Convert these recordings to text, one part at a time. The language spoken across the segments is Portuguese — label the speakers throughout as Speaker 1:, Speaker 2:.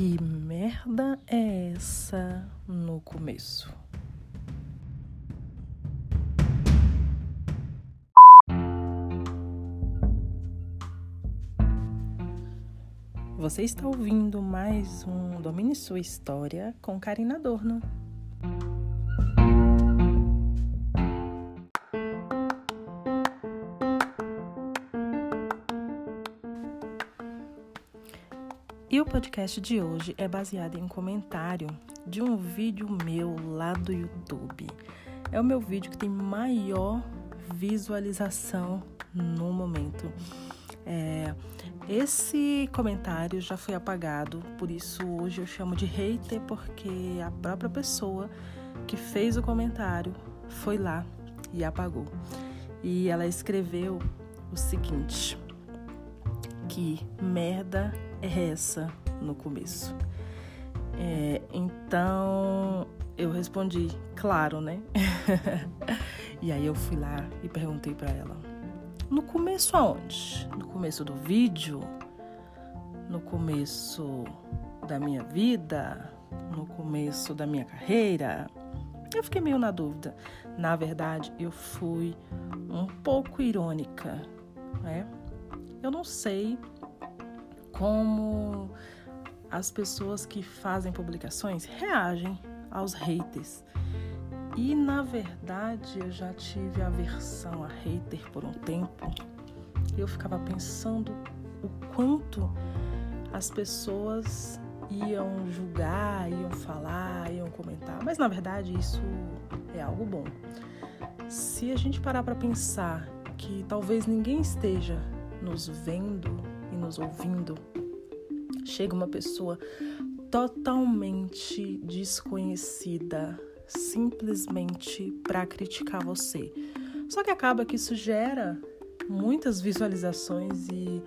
Speaker 1: Que merda é essa no começo? Você está ouvindo mais um Domine Sua História com Karina Adorno. Podcast de hoje é baseado em um comentário de um vídeo meu lá do YouTube. É o meu vídeo que tem maior visualização no momento. É, esse comentário já foi apagado, por isso hoje eu chamo de hater, porque a própria pessoa que fez o comentário foi lá e apagou. E ela escreveu o seguinte: Que merda é essa no começo? É, então eu respondi, claro, né? e aí eu fui lá e perguntei para ela no começo aonde? No começo do vídeo? No começo da minha vida? No começo da minha carreira? Eu fiquei meio na dúvida. Na verdade, eu fui um pouco irônica, né? Eu não sei como as pessoas que fazem publicações reagem aos haters. E na verdade eu já tive aversão a hater por um tempo. Eu ficava pensando o quanto as pessoas iam julgar, iam falar, iam comentar, mas na verdade isso é algo bom. Se a gente parar para pensar que talvez ninguém esteja nos vendo e nos ouvindo, chega uma pessoa totalmente desconhecida simplesmente para criticar você. Só que acaba que isso gera muitas visualizações e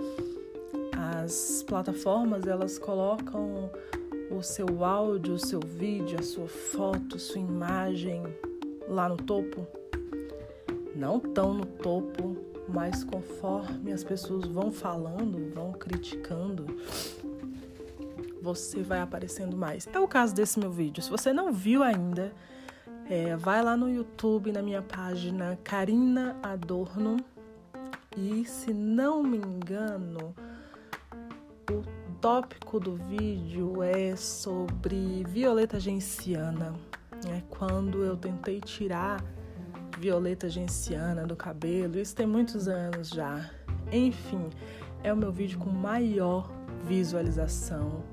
Speaker 1: as plataformas elas colocam o seu áudio, o seu vídeo, a sua foto, sua imagem lá no topo. Não tão no topo, mas conforme as pessoas vão falando, vão criticando, você vai aparecendo mais. É o caso desse meu vídeo. Se você não viu ainda, é, vai lá no YouTube, na minha página Karina Adorno. E se não me engano, o tópico do vídeo é sobre violeta genciana. É quando eu tentei tirar violeta genciana do cabelo. Isso tem muitos anos já. Enfim, é o meu vídeo com maior visualização.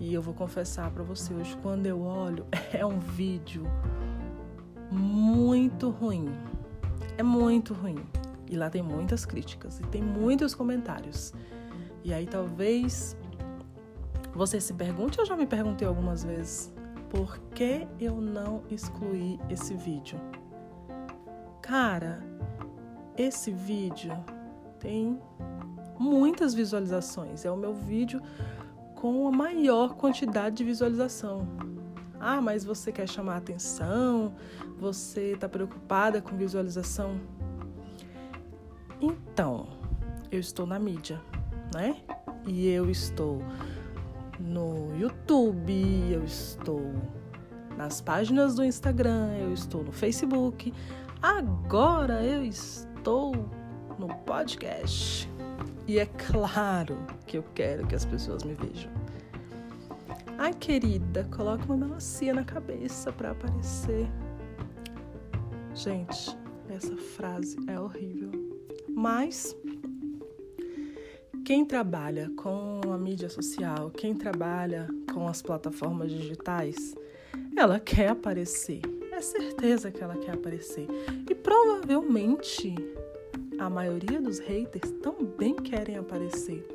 Speaker 1: E eu vou confessar para você hoje, quando eu olho, é um vídeo muito ruim. É muito ruim. E lá tem muitas críticas e tem muitos comentários. E aí talvez você se pergunte, eu já me perguntei algumas vezes, por que eu não excluí esse vídeo? Cara, esse vídeo tem muitas visualizações. É o meu vídeo com a maior quantidade de visualização. Ah, mas você quer chamar atenção? Você está preocupada com visualização? Então, eu estou na mídia, né? E eu estou no YouTube, eu estou nas páginas do Instagram, eu estou no Facebook. Agora eu estou no podcast. E é claro que eu quero que as pessoas me vejam. Ai, querida, coloca uma melancia na cabeça para aparecer. Gente, essa frase é horrível. Mas quem trabalha com a mídia social, quem trabalha com as plataformas digitais, ela quer aparecer. É certeza que ela quer aparecer. E provavelmente a maioria dos haters também querem aparecer.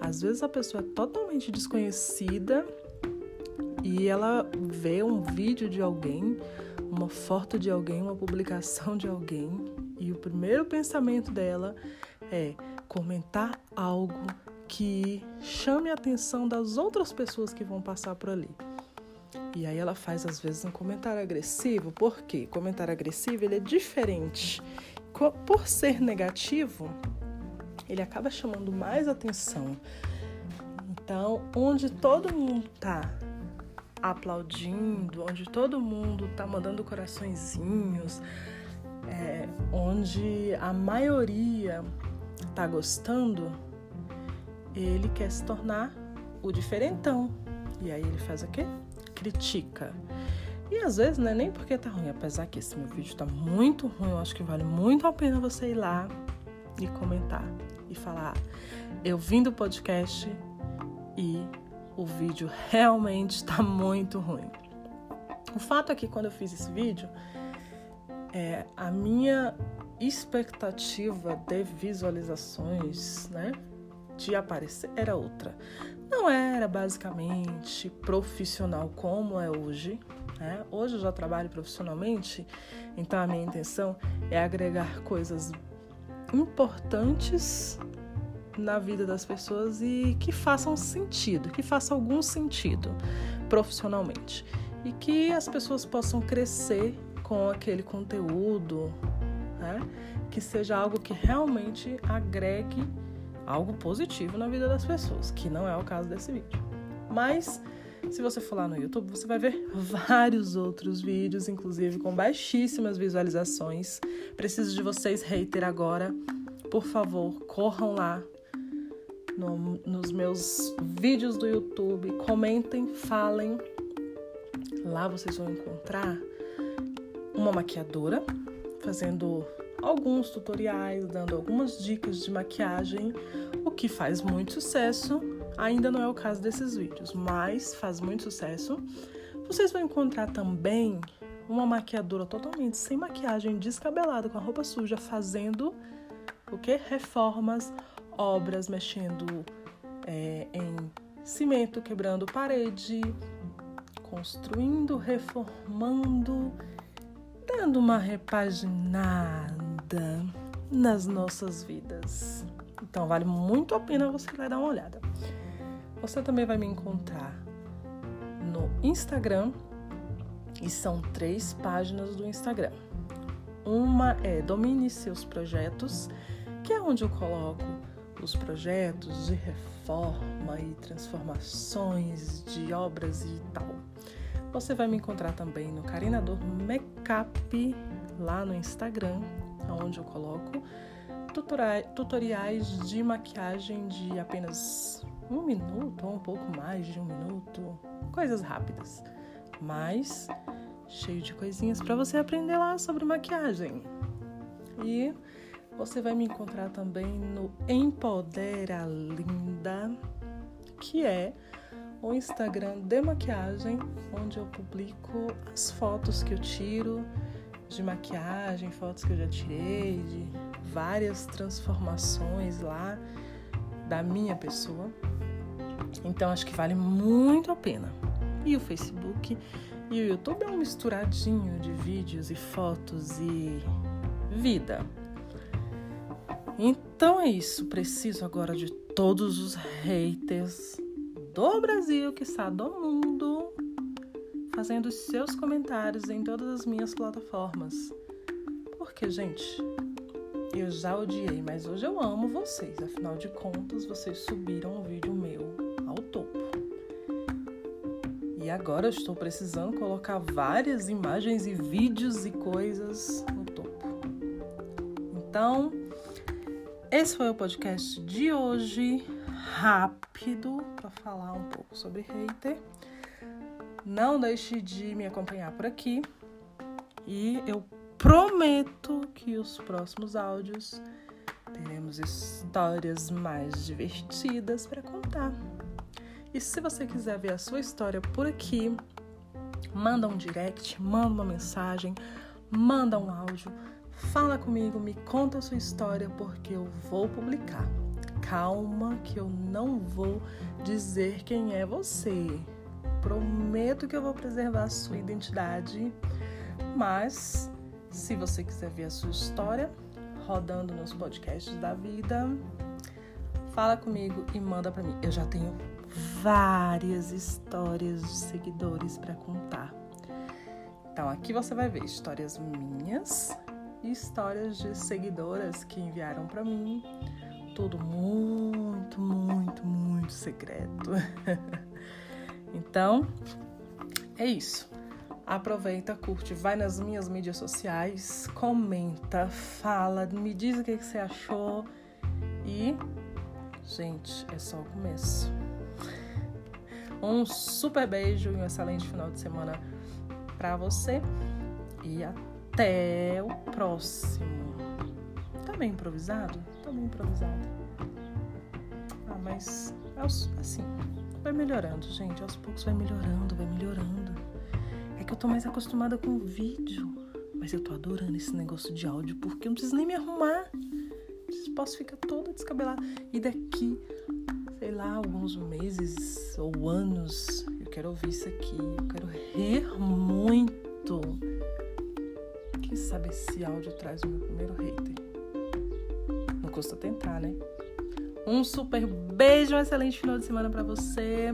Speaker 1: Às vezes a pessoa é totalmente desconhecida e ela vê um vídeo de alguém, uma foto de alguém, uma publicação de alguém, e o primeiro pensamento dela é comentar algo que chame a atenção das outras pessoas que vão passar por ali. E aí ela faz às vezes um comentário agressivo, porque comentário agressivo ele é diferente por ser negativo, ele acaba chamando mais atenção. Então, onde todo mundo tá aplaudindo, onde todo mundo tá mandando coraçõezinhos, é, onde a maioria tá gostando, ele quer se tornar o diferentão. E aí ele faz o quê? Critica. E às vezes não é nem porque tá ruim, apesar que esse meu vídeo tá muito ruim, eu acho que vale muito a pena você ir lá e comentar e falar: eu vim do podcast e o vídeo realmente está muito ruim. O fato é que quando eu fiz esse vídeo, é, a minha expectativa de visualizações, né, de aparecer era outra. Não era basicamente profissional como é hoje. Né? Hoje eu já trabalho profissionalmente, então a minha intenção é agregar coisas importantes na vida das pessoas e que façam sentido, que façam algum sentido profissionalmente e que as pessoas possam crescer com aquele conteúdo, né? que seja algo que realmente agregue algo positivo na vida das pessoas, que não é o caso desse vídeo. Mas se você for lá no YouTube, você vai ver vários outros vídeos, inclusive com baixíssimas visualizações. Preciso de vocês, hater, agora. Por favor, corram lá no, nos meus vídeos do YouTube, comentem, falem. Lá vocês vão encontrar uma maquiadora fazendo alguns tutoriais, dando algumas dicas de maquiagem, o que faz muito sucesso. Ainda não é o caso desses vídeos, mas faz muito sucesso. Vocês vão encontrar também uma maquiadora totalmente sem maquiagem, descabelada, com a roupa suja, fazendo o que? Reformas, obras, mexendo é, em cimento, quebrando parede, construindo, reformando, dando uma repaginada nas nossas vidas. Então vale muito a pena você ir lá dar uma olhada. Você também vai me encontrar no Instagram e são três páginas do Instagram. Uma é Domine Seus Projetos, que é onde eu coloco os projetos de reforma e transformações de obras e tal. Você vai me encontrar também no Carinador Makeup lá no Instagram, onde eu coloco tutoriais de maquiagem de apenas um minuto ou um pouco mais de um minuto, coisas rápidas, mas cheio de coisinhas para você aprender lá sobre maquiagem. E você vai me encontrar também no Empodera Linda, que é o Instagram de maquiagem, onde eu publico as fotos que eu tiro de maquiagem, fotos que eu já tirei, de várias transformações lá da minha pessoa. Então acho que vale muito a pena. E o Facebook e o YouTube é um misturadinho de vídeos e fotos e vida. Então é isso. Preciso agora de todos os haters do Brasil, que está do mundo, fazendo seus comentários em todas as minhas plataformas. Porque, gente, eu já odiei, mas hoje eu amo vocês. Afinal de contas, vocês subiram um vídeo meu. E agora estou precisando colocar várias imagens e vídeos e coisas no topo. Então, esse foi o podcast de hoje, rápido, para falar um pouco sobre hater. Não deixe de me acompanhar por aqui e eu prometo que os próximos áudios teremos histórias mais divertidas para contar. E se você quiser ver a sua história por aqui, manda um direct, manda uma mensagem, manda um áudio Fala comigo, me conta a sua história porque eu vou publicar. Calma que eu não vou dizer quem é você. Prometo que eu vou preservar a sua identidade, mas se você quiser ver a sua história rodando nos podcasts da vida, fala comigo e manda para mim. Eu já tenho várias histórias de seguidores para contar. Então aqui você vai ver histórias minhas histórias de seguidoras que enviaram para mim, tudo muito, muito, muito secreto. então, é isso. Aproveita, curte, vai nas minhas mídias sociais, comenta, fala, me diz o que você achou. E, gente, é só o começo. Um super beijo e um excelente final de semana para você. E até o próximo. Tá bem improvisado? Tá bem improvisado. Ah, mas assim, vai melhorando, gente. Aos poucos vai melhorando, vai melhorando. É que eu tô mais acostumada com vídeo. Mas eu tô adorando esse negócio de áudio porque eu não preciso nem me arrumar. Posso ficar toda descabelada. E daqui sei lá, alguns meses ou anos, eu quero ouvir isso aqui, eu quero rir muito. Quem sabe esse áudio traz o meu primeiro hater? Não custa tentar, né? Um super beijo, um excelente final de semana para você.